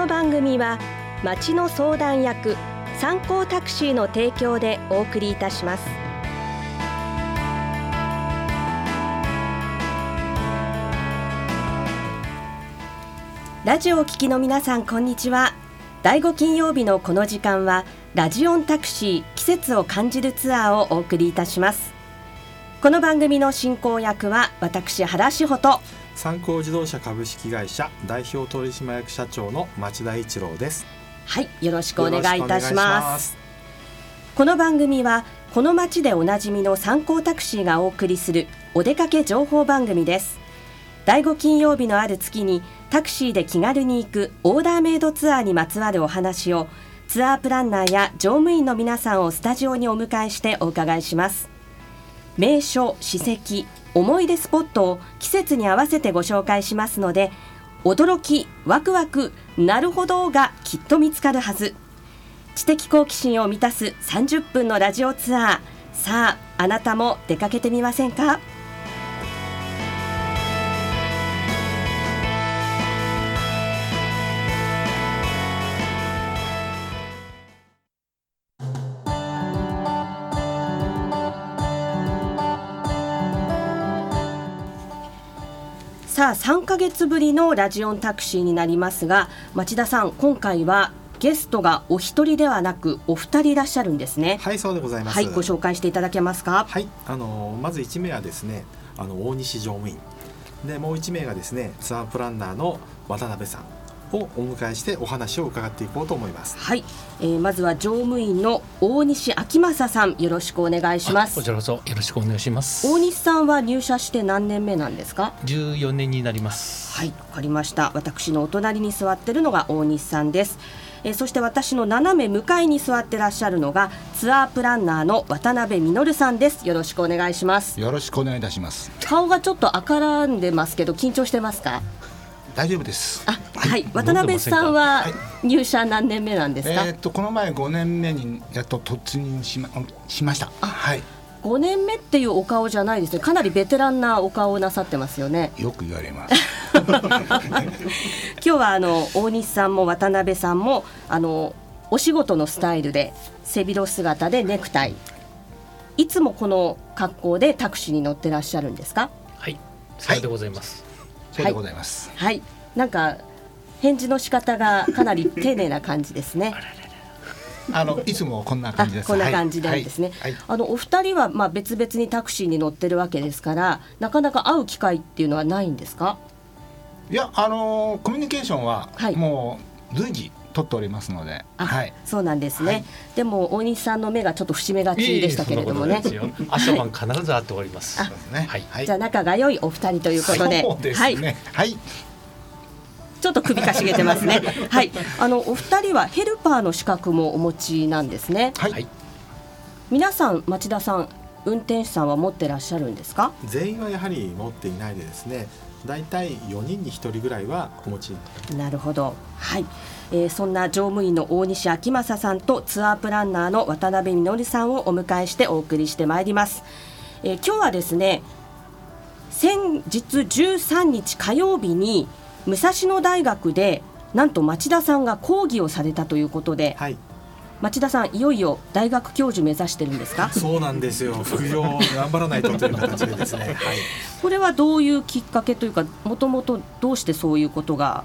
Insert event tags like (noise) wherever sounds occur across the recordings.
の番組は町の相談役参考タクシーの提供でお送りいたします。ラジオを聞きの皆さんこんにちは。第5金曜日のこの時間はラジオンタクシー季節を感じるツアーをお送りいたします。この番組の進行役は私原志穂と参考自動車株式会社代表取締役社長の町田一郎です。はいよろしくお願いいたします。この番組はこの街でおなじみの参考タクシーがお送りするお出かけ情報番組です。第5金曜日のある月にタクシーで気軽に行くオーダーメイドツアーにまつわるお話をツアープランナーや乗務員の皆さんをスタジオにお迎えしてお伺いします。名所史跡思い出スポットを季節に合わせてご紹介しますので驚きワクワクなるほどがきっと見つかるはず。知的好奇心を満たす30分のラジオツアー。さああなたも出かけてみませんか？さあ3ヶ月ぶりのラジオンタクシーになりますが町田さん今回はゲストがお一人ではなくお二人いらっしゃるんですね。はいそうでございます。はいご紹介していただけますか？はいあのまず1名はですねあの大西乗務員。でもう1名がですねツアープランナーの渡辺さんをお迎えしてお話を伺っていこうと思います。はい、えー、まずは乗務員の大西昭正さんよろしくお願いします。こちらこそよろしくお願いします。大西さんは入社して何年目なんですか？14年になります。はいわかりました。私のお隣に座ってるのが大西さんです。えー、そして私の斜め向かいに座ってらっしゃるのがツアープランナーの渡辺実さんです。よろしくお願いします。よろしくお願いいたします。顔がちょっと赤らんでますけど緊張してますか？大丈夫です。あはい、渡辺さんは入社何年目なんですか、えー、っとこの前5年目にやっと突入しましました。はい。5年目っていうお顔じゃないですね。かなりベテランなお顔をなさってますよね。よく言われます。(laughs) 今日はあの大西さんも渡辺さんもあのお仕事のスタイルで背広姿でネクタイ。いつもこの格好でタクシーに乗ってらっしゃるんですか？はい。さようでございます、はい、さようでございますはい、はい、なんか返事の仕方がかなり (laughs) 丁寧な感じですね。あのいつもこんな感じです。こんな感じなんですね。はい。はい、あのお二人はまあ別々にタクシーに乗ってるわけですから、なかなか会う機会っていうのはないんですか？いやあのー、コミュニケーションはもう随時取っておりますので、はい、そうなんですね。でも大西さんの目がちょっと節目がちでしたけれどもね。朝晩必ず会っております。ね、はい、じゃあ仲が良いお二人ということで、でね、はい、はい。ちょっと首かしげてますね。(laughs) はい、あのお二人はヘルパーの資格もお持ちなんですね。はい。皆さん町田さん運転手さんは持ってらっしゃるんですか？全員はやはり持っていないでですね。だいたい4人に1人ぐらいはお持ちなるほど、はい。えー、そんな乗務員の大西昭正さんとツアープランナーの渡辺実さんをお迎えしてお送りしてまいります、えー、今日はですね先日13日火曜日に武蔵野大学でなんと町田さんが講義をされたということで、はい、町田さんいよいよ大学教授目指してるんですか？そうなんですよ。副業頑張らないとという形でですね、(laughs) はい、これはどういうきっかけというかもともとどうしてそういうことが？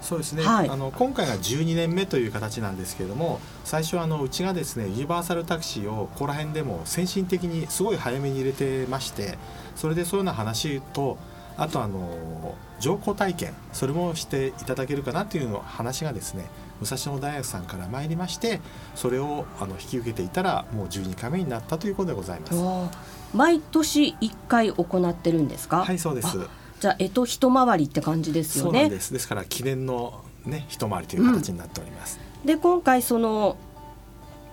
そうですね、はい、あの今回が12年目という形なんですけれども最初あのうちがですねユニバーサルタクシーをここら辺でも先進的にすごい早めに入れてましてそれでそういうような話とあとあの乗降体験それもしていただけるかなというの話がですね武蔵野大学さんから参りましてそれをあの引き受けていたらもう12回目になったということでございます。毎年1回行ってるんですか？はいそうです。じゃあえと一回りって感じですよね。です。ですから記念のね一回りという形になっております、うん、で今回その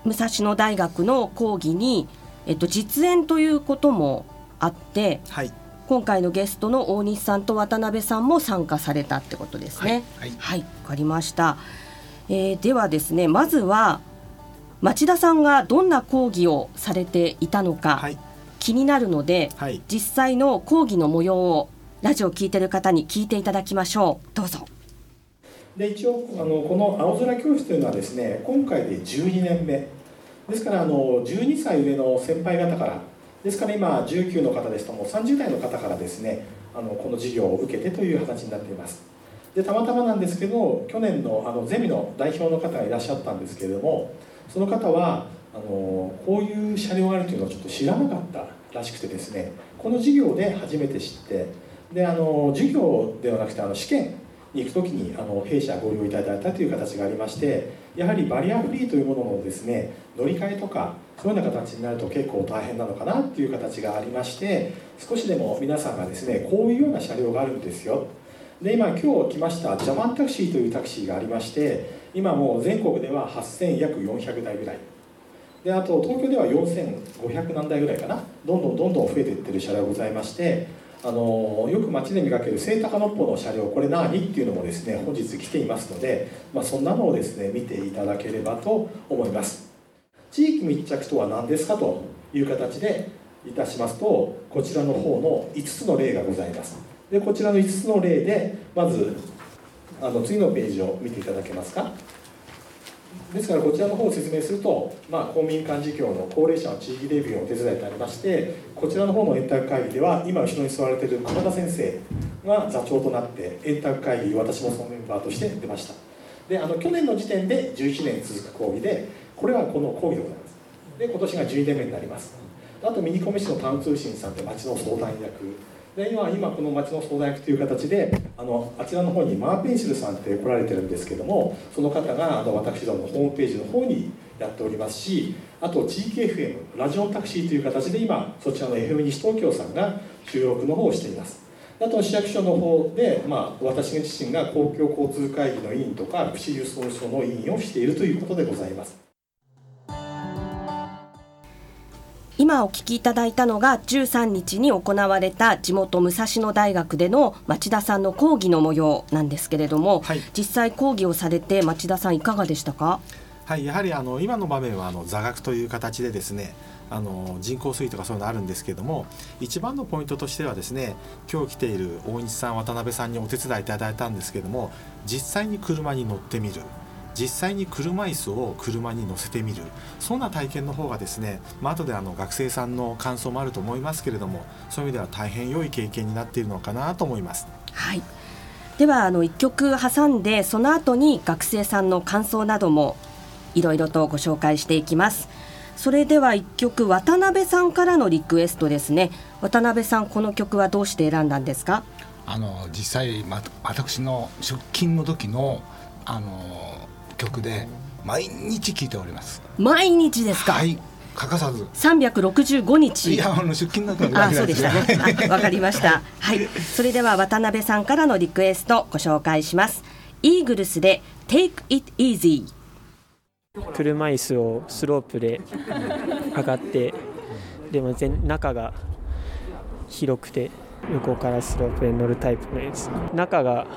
武蔵野大学の講義にえっと実演ということもあって、はい、今回のゲストの大西さんと渡辺さんも参加されたってことですね。はい、はい、はい、かりました。えー、ではですね、まずは町田さんがどんな講義をされていたのか、はい、気になるので、実際の講義の模様をラジオを聞いてる方に聞いていただきましょう。どうぞ。で一応あのこの青空教室というのはですね今回で12年目。ですからあの12歳上の先輩方からですから今19の方ですとも30代の方からですねあのこの授業を受けてという形になっていますでたまたまなんですけど去年のあのゼミの代表の方がいらっしゃったんですけれどもその方はあのこういう車両があるというのをちょっと知らなかったらしくてですねこの授業で初めて知ってであの授業ではなくてあの試験に行く時にあの弊社ご利用いただいたという形がありましてやはりバリアフリーというもののですね乗り換えとかそういうような形になると結構大変なのかなっていう形がありまして少しでも皆さんがですねこういうような車両があるんですよ。で今今日来ましたジャパンタクシーというタクシーがありまして今もう全国では8000約400台ぐらい。であと東京では4500何台ぐらいかな。どんどんどんどん増えていってる車両ございましてあのよく街で見かける聖高のっぽの車両これ何？っていうのもですね本日来ていますので、まあ、そんなのをですね見ていただければと思います。地域密着とは何ですかという形でいたしますとこちらの方の5つの例がございます。でこちらの5つの例でまずあの次のページを見ていただけますか？ですからこちらの方を説明すると、まあ、公民館事業の高齢者の地域レビューを手伝いてありましてこちらの方の円卓会議では今後ろに座られている熊田先生が座長となって円卓会議私もそのメンバーとして出ました。であの去年の時点で11年続く講義でこれはこの講義でございます。で今年が12年目になります。あとミニコミ市のタウン通信さんって町の相談役で今今この町の相談役という形であのあちらの方にマーペンシルさんって来られてるんですけどもその方があの私どものホームページの方にやっておりますしあと地域 FM ラジオタクシーという形で今そちらの FM 西東京さんが収録の方をしています。あと市役所の方で、まあ、私自身が公共交通会議の委員とか福祉輸送所の委員をしているということでございます。今お聞きいただいたのが13日に行われた地元武蔵野大学での町田さんの講義の模様なんですけれども、はい、実際講義をされて町田さんいかがでしたか？はいやはりあの今の場面はあの座学という形でですねあの人工水とかそういうのあるんですけども一番のポイントとしてはですね今日来ている大西さん渡辺さんにお手伝いいただいたんですけども実際に車に乗ってみる実際に車椅子を車に乗せてみる。そんな体験の方がですね、まあ後であの学生さんの感想もあると思いますけれどもそういう意味では大変良い経験になっているのかなと思います。はい。ではあの1曲挟んでその後に学生さんの感想などもいろいろとご紹介していきます。それでは1曲渡辺さんからのリクエストですね。渡辺さんこの曲はどうして選んだんですか？あの実際、ま、私の出勤の時のあの曲で毎日聴いております。毎日ですか？はい。欠かさず。365日。いやあの出勤だとあそうでした。(laughs) ねわかりました。はい。それでは渡辺さんからのリクエストご紹介します。イーグルスで Take It Easy 車椅子をスロープで上がってでも全中が広くて横からスロープで乗るタイプのやつ。中が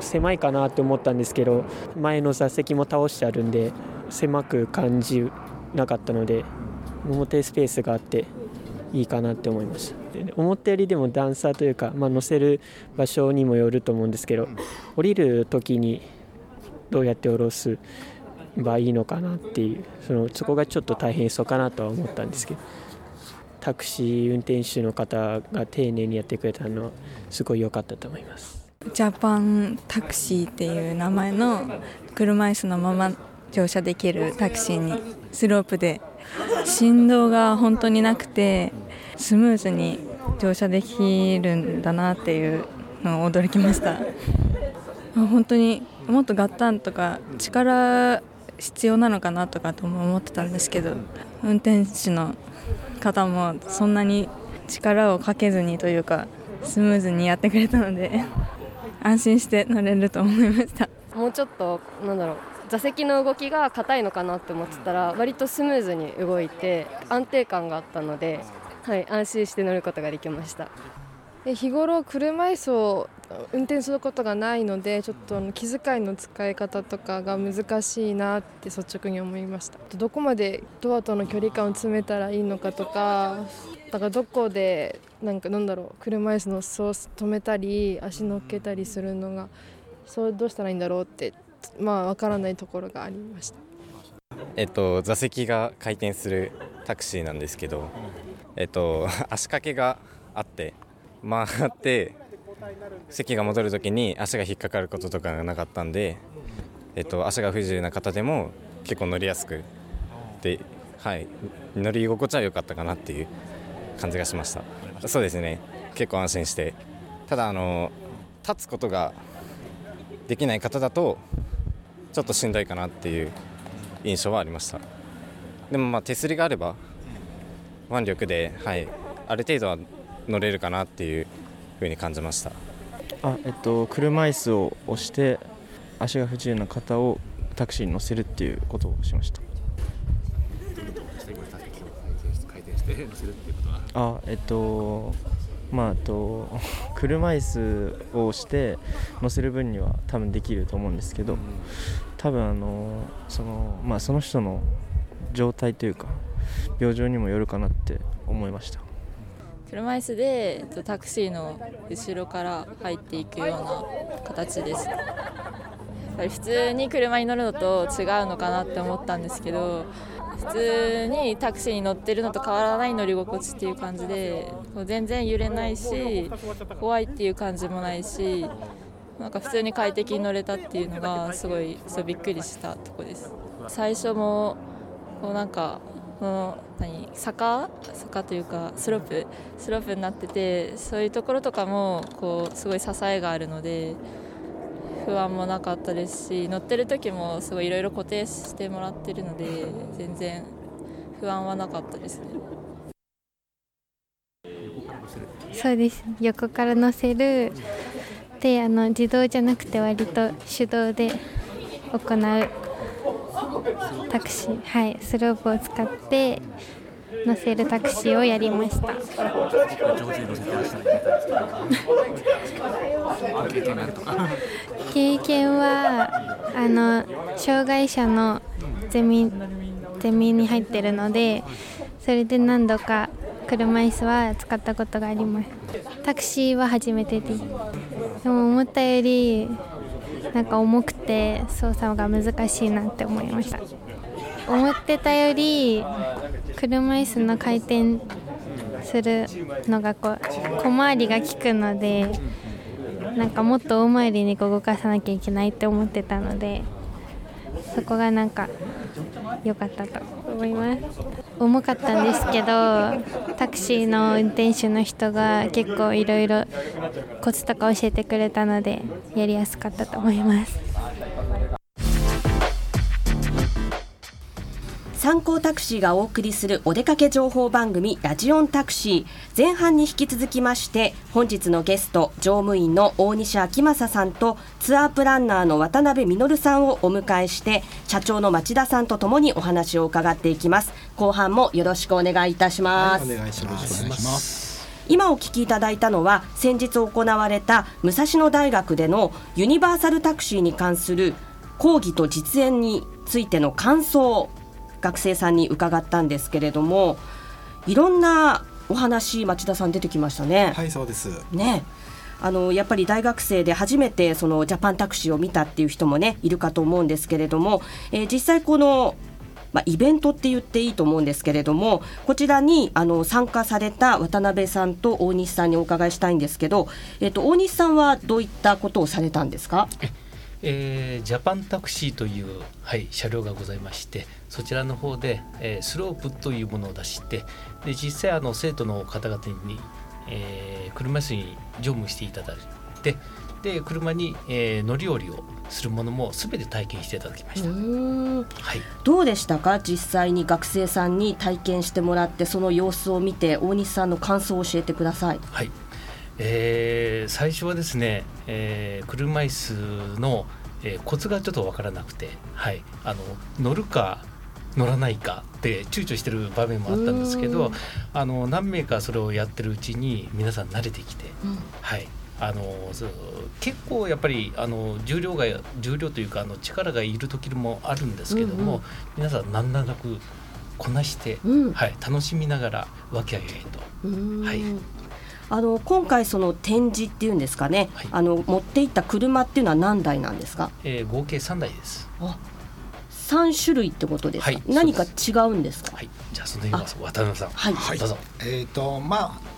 狭いかなって思ったんですけど前の座席も倒してあるんで狭く感じなかったので表スペースがあっていいかなって思いました思ったよりでも段差というか、まあ、乗せる場所にもよると思うんですけど降りる時にどうやって降ろすばいいのかなっていうそのそこがちょっと大変そうかなとは思ったんですけどタクシー運転手の方が丁寧にやってくれたのはすごい良かったと思います。ジャパンタクシーっていう名前の車椅子のまま乗車できるタクシーにスロープで振動が本当になくてスムーズに乗車できるんだなっていうのを驚きました。本当にもっとガッタンとか力必要なのかなとかとも思ってたんですけど運転手の方もそんなに力をかけずにというかスムーズにやってくれたので。安心して乗れると思いました。もうちょっとなんだろう。座席の動きが硬いのかなって思ってたら割とスムーズに動いて安定感があったので、はい、安心して乗ることができました。日頃車椅子を運転することがないのでちょっと気遣いの使い方とかが難しいなって率直に思いました。どこまでドアとの距離感を詰めたらいいのかとかだからどこでなんかなんだろう車椅子の裾を止めたり足乗っけたりするのがそうどうしたらいいんだろうってまあ分からないところがありました。えっと、座席が回転するタクシーなんですけど、えっと、(laughs) 足掛けがあって回って席が戻るときに足が引っかかることとかがなかったんで、えっと、足が不自由な方でも結構乗りやすくで、はい、乗り心地は良かったかなっていう感じがしました。そうですね。結構安心して。ただあの立つことができない方だとちょっとしんどいかなっていう印象はありました。でもまあ手すりがあれば腕力で、はい、ある程度は乗れるかなっていうふうに感じました。あ、えっと、車椅子を押して足が不自由な方をタクシーに乗せるっていうことをしましたあえっとまあと (laughs) 車椅子をして乗せる分には多分できると思うんですけど多分あのそのまあその人の状態というか病状にもよるかなって思いました。車椅子でタクシーの後ろから入っていくような形です。やっぱり普通に車に乗るのと違うのかなって思ったんですけど普通にタクシーに乗ってるのと変わらない乗り心地っていう感じで全然揺れないし怖いっていう感じもないしなんか普通に快適に乗れたっていうのがすごいそうびっくりしたとこです。最初もこうなんかこの何坂？坂というかスロープ？スロープになっててそういうところとかもこうすごい支えがあるので不安もなかったですし乗ってる時もすごいいろいろ固定してもらってるので全然不安はなかったですね。そうです横から乗せるであの自動じゃなくて割と手動で行うタクシーはいスロープを使って乗せるタクシーをやりました。経験はあの障害者のゼミゼミに入ってるのでそれで何度か車椅子は使ったことがあります。タクシーは初めてですでも思ったよりなんか重くて操作が難しいなって思いました。思ってたより車椅子の回転するのがこう小回りが利くのでなんかもっと大回りに動かさなきゃいけないって思ってたのでそこがなんか良かったと思います。重かったんですけどタクシーの運転手の人が結構いろいろコツとか教えてくれたのでやりやすかったと思います。参考タクシーがお送りするお出かけ情報番組ラジオンタクシー。前半に引き続きまして本日のゲスト乗務員の大西昭正さんとツアープランナーの渡辺実さんをお迎えして社長の町田さんとともにお話を伺っていきます。後半もよろしくお願いいたします、はい、お願いします。今お聞きいただいたのは先日行われた武蔵野大学でのユニバーサルタクシーに関する講義と実演についての感想学生さんに伺ったんですけれどもいろんなお話町田さん出てきましたね。はいそうです。ね。あのやっぱり大学生で初めてそのジャパンタクシーを見たっていう人もねいるかと思うんですけれども、えー、実際このまあ、イベントって言っていいと思うんですけれどもこちらにあの参加された渡辺さんと大西さんにお伺いしたいんですけど、えっと、大西さんはどういったことをされたんですか？えー、ジャパンタクシーという、はい、車両がございましてそちらの方で、えー、スロープというものを出してで実際あの生徒の方々に、えー、車椅子に乗務していただいてで車に、えー、乗り降りをするものもすべて体験していただきました、はい、どうでしたか？実際に学生さんに体験してもらってその様子を見て大西さんの感想を教えてください。はいえー、最初はですね、えー、車椅子の、えー、コツがちょっと分からなくて、はい、あの乗るか乗らないかって躊躇してる場面もあったんですけどあの何名かそれをやってるうちに皆さん慣れてきて、うん、はい。あの結構やっぱりあの重量が重量というかあの力がいる時もあるんですけども、うんうん、皆さん難なくこなして、うん、はい、楽しみながら和気あいあいと。はいあの今回その展示っていうんですかね、はい、あの持っていった車っていうのは何台なんですか、えー、合計3台です。あ3種類ってことですか、はい、何か違うんですか？はい。じゃあその辺は渡辺さんはい。どうぞ。えっ、ー、とまあ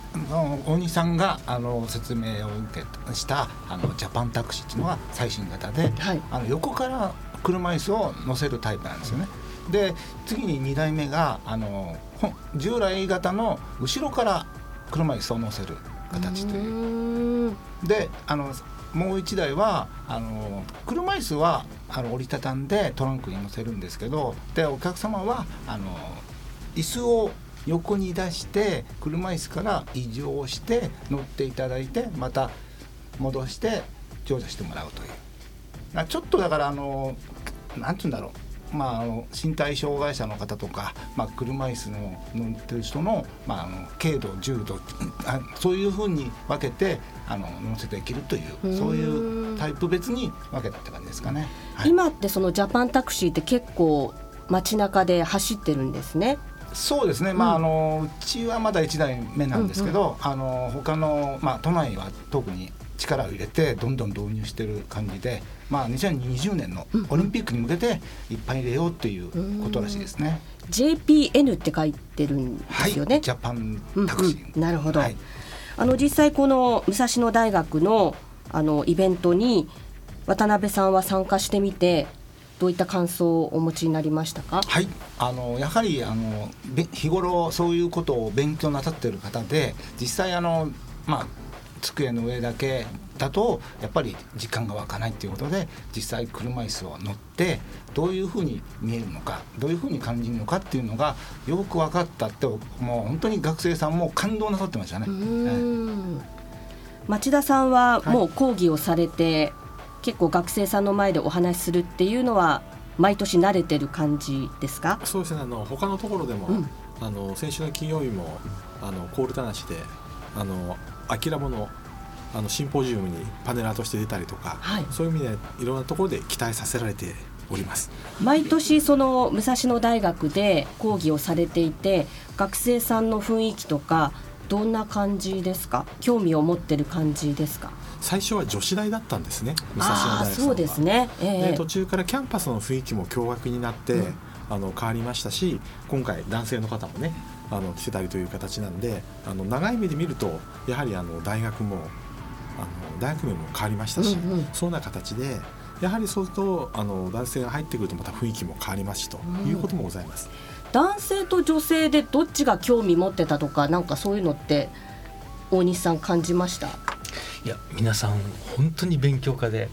大西さんがあの説明を受けしたあのジャパンタクシーっていうのは最新型で、はい、あの横から車椅子を乗せるタイプなんですよね。で次に2台目があの従来型の後ろから車椅子を乗せる形という。であのもう1台はあの車椅子はあの折りたたんでトランクに乗せるんですけどでお客様はあの椅子を横に出して車椅子から移乗して乗っていただいてまた戻して乗車してもらうという。ちょっとだからあのなんて言うんだろうまあ、あの身体障害者の方とか、まあ、車椅子の乗ってる人の,、まあ、あの軽度重度あそういうふうに分けてあの乗せていけるというそういうタイプ別に分けたって感じですかね、はい、今ってそのジャパンタクシーって結構街中で走ってるんですね。そうですね、まああのうちはまだ1台目なんですけど、うんうん、あの他の、まあ、都内は特に力を入れてどんどん導入してる感じで、まあ、2020年のオリンピックに向けていっぱい入れようっていうことらしいですね。JPN って書いてるんですよね。はい、ジャパンタクシー、うんうん、なるほど、はい、あの実際この武蔵野大学のあのイベントに渡辺さんは参加してみてどういった感想をお持ちになりましたか？はい、あのやはりあの日頃そういうことを勉強なさっている方で、実際あのまあ机の上だけだとやっぱり時間が湧かないっていうことで実際車椅子を乗ってどういうふうに見えるのかどういうふうに感じるのかっていうのがよく分かったってもう本当に学生さんも感動なさってましたね。町田さんはもう講義をされて、はい、結構学生さんの前でお話しするっていうのは毎年慣れてる感じですか？そうですね。あの他のところでも、うん、あの先週の金曜日もあのコールタナシであのアキラボのあのシンポジウムにパネラーとして出たりとか、はい、そういう意味でいろんなところで期待させられております。毎年その武蔵野大学で講義をされていて学生さんの雰囲気とかどんな感じですか？興味を持ってる感じですか？最初は女子大だったんですね武蔵野大学そうですね、えー、で途中からキャンパスの雰囲気も驚愕になって、うん、あの変わりましたし今回男性の方もねあの来てたりという形なんであの長い目で見るとやはりあの大学もあの大学名も変わりましたし、うんうん、そんな形でやはりそうするとあの男性が入ってくるとまた雰囲気も変わりますしということもございます、うん、男性と女性でどっちが興味持ってたとかなんかそういうのって大西さん感じました？いや皆さん本当に勉強家で、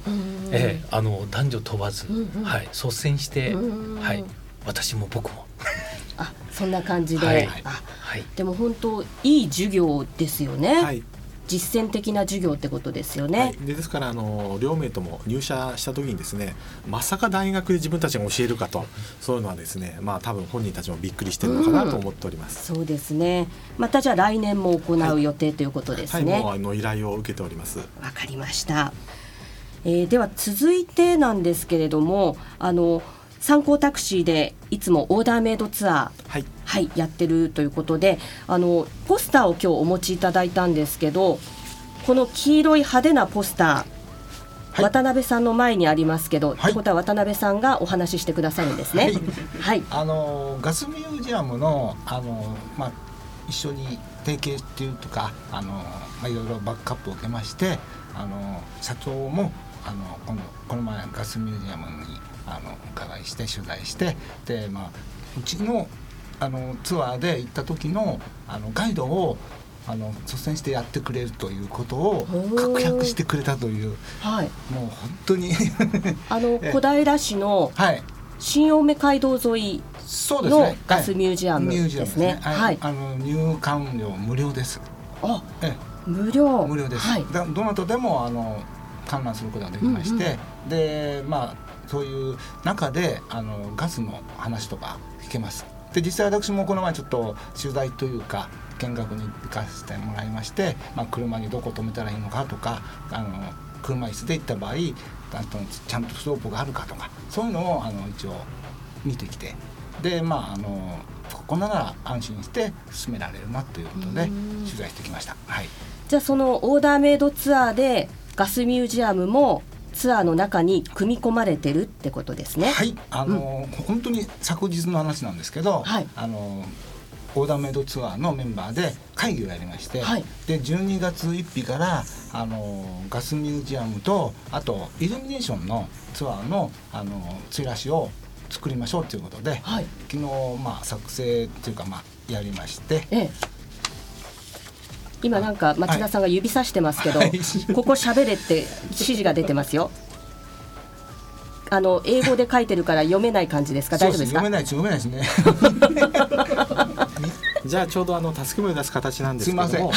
えー、あの男女問わず、うんうん、はい、率先して、はい、私も僕も。あそんな感じで、はい、あはい、でも本当いい授業ですよね。はい実践的な授業ってことですよね。はい、でですからあの両名とも入社した時にですねまさか大学で自分たちが教えるかとそういうのはですねまあ多分本人たちもびっくりしてるのかなと思っております。うん、そうですね。またじゃあ来年も行う予定ということですね。はい、もうあの依頼を受けております。わかりました。えー、では続いてなんですけれどもあの参考タクシーでいつもオーダーメイドツアー、はい、はい、やってるということであのポスターを今日お持ちいただいたんですけどこの黄色い派手なポスター、はい、渡辺さんの前にありますけど、はい、ということは渡辺さんがお話ししてくださるんですね。はい、あのガスミュージアムのあの、まあ、一緒に提携っていうとかあの、まあ、いろいろバックアップを受けましてあの社長もあの今度この前ガスミュージアムにあの伺いして取材してで、まあ、うちのあのツアーで行った時のあのガイドをあの率先してやってくれるということを確約してくれたという、はい、もう本当に。(laughs) あの小平市の新青梅街道沿いのガスミュージアムですね。はい、あの入館料無料です。あ、え無料。無料です。はい、どなたでもあの観覧することができまして、うんうん、でまあそういう中であのガスの話とか聞けます。で実際私もこの前ちょっと取材というか見学に行かせてもらいまして、まあ、車にどこ止めたらいいのかとかあの車椅子で行った場合ちゃんとスロープがあるかとかそういうのをあの一応見てきてでまああのここなら安心して進められるなということで取材してきました。はい、じゃあそのオーダーメイドツアーでガスミュージアムもツアーの中に組み込まれてるってことですね。はい、あの、うん、本当に昨日の話なんですけど、はい、あのオーダーメイドツアーのメンバーで会議をやりまして、はい、で12月1日からあのガスミュージアムとあとイルミネーションのツアーのあのチラシを作りましょうということで、はい、昨日まあ作成というかまあやりまして、ええ、今なんか町田さんが指さしてますけど、はい、ここ喋れって指示が出てますよ。あの英語で書いてるから読めない感じですか？大丈夫ですか？読めないです。読めないですね。(laughs) じゃあちょうどあの助け舟を出す形なんですけども、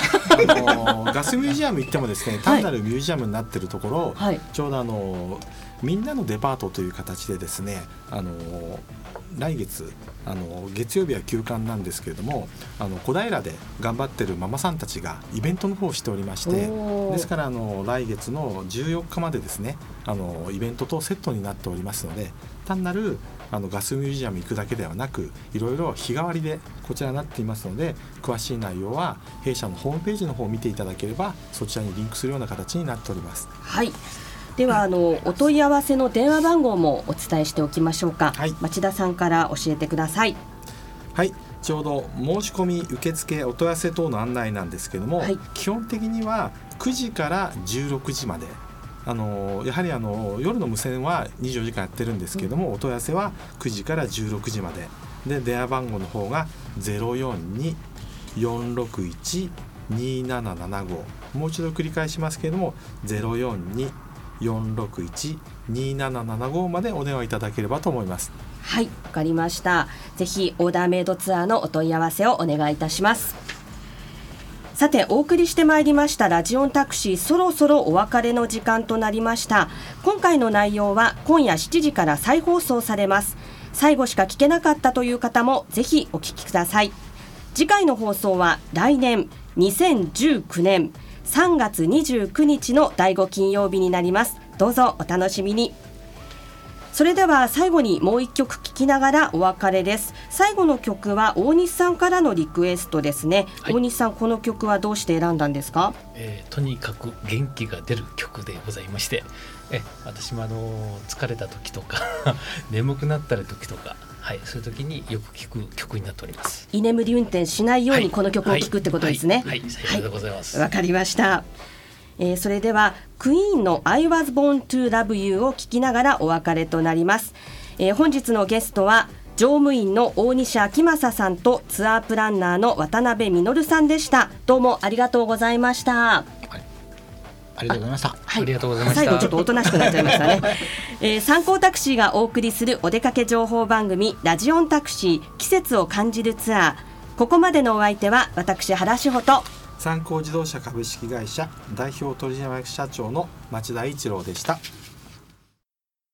あのガスミュージアム行ってもですね、単なるミュージアムになってるところ、はい、ちょうどあのみんなのデパートという形でですね、あの来月あの月曜日は休館なんですけれどもあの小平で頑張ってるママさんたちがイベントの方をしておりましてですからあの来月の14日までですねあのイベントとセットになっておりますので単なるあのガスミュージアム行くだけではなくいろいろ日替わりでこちらになっていますので詳しい内容は弊社のホームページの方を見ていただければそちらにリンクするような形になっております。はいではあのお問い合わせの電話番号もお伝えしておきましょうか、はい、町田さんから教えてください。はい。ちょうど申し込み受付お問い合わせ等の案内なんですけども、はい、基本的には9時から16時まで。あのやはりあの夜の無線は24時間やってるんですけども、うん、お問い合わせは9時から16時まで。で電話番号の方が042-461-2775もう一度繰り返しますけれども042 461-2775までお電話いただければと思います。はいわかりました。ぜひオーダーメイドツアーのお問い合わせをお願いいたします。さてお送りしてまいりましたラジオンタクシーそろそろお別れの時間となりました。今回の内容は今夜7時から再放送されます。最後しか聞けなかったという方もぜひお聞きください。次回の放送は来年2019年。3月29日の第5金曜日になります。どうぞお楽しみに。それでは最後にもう一曲聴きながらお別れです。最後の曲は大西さんからのリクエストですね、はい、大西さんこの曲はどうして選んだんですか、えー、とにかく元気が出る曲でございまして。え私もあの疲れた時とか (laughs) 眠くなった時とかはい、そういう時によく聞く曲になっております。居眠り運転しないようにこの曲を聞くってことですね。はい、はい、でございます。わ、かりました。えー、それではクイーンの I was born to love you を聞きながらお別れとなります。えー、本日のゲストは乗務員の大西明正さんとツアープランナーの渡辺実さんでした。どうもありがとうございました。ありがとうございました。はい、ありがとうございました。最後ちょっとおとなしくなっちゃいましたね。(laughs) えー、参考タクシーがお送りするお出かけ情報番組ラジオンタクシー季節を感じるツアー。ここまでのお相手は私原志保と参考自動車株式会社代表取締役社長の町田一郎でした。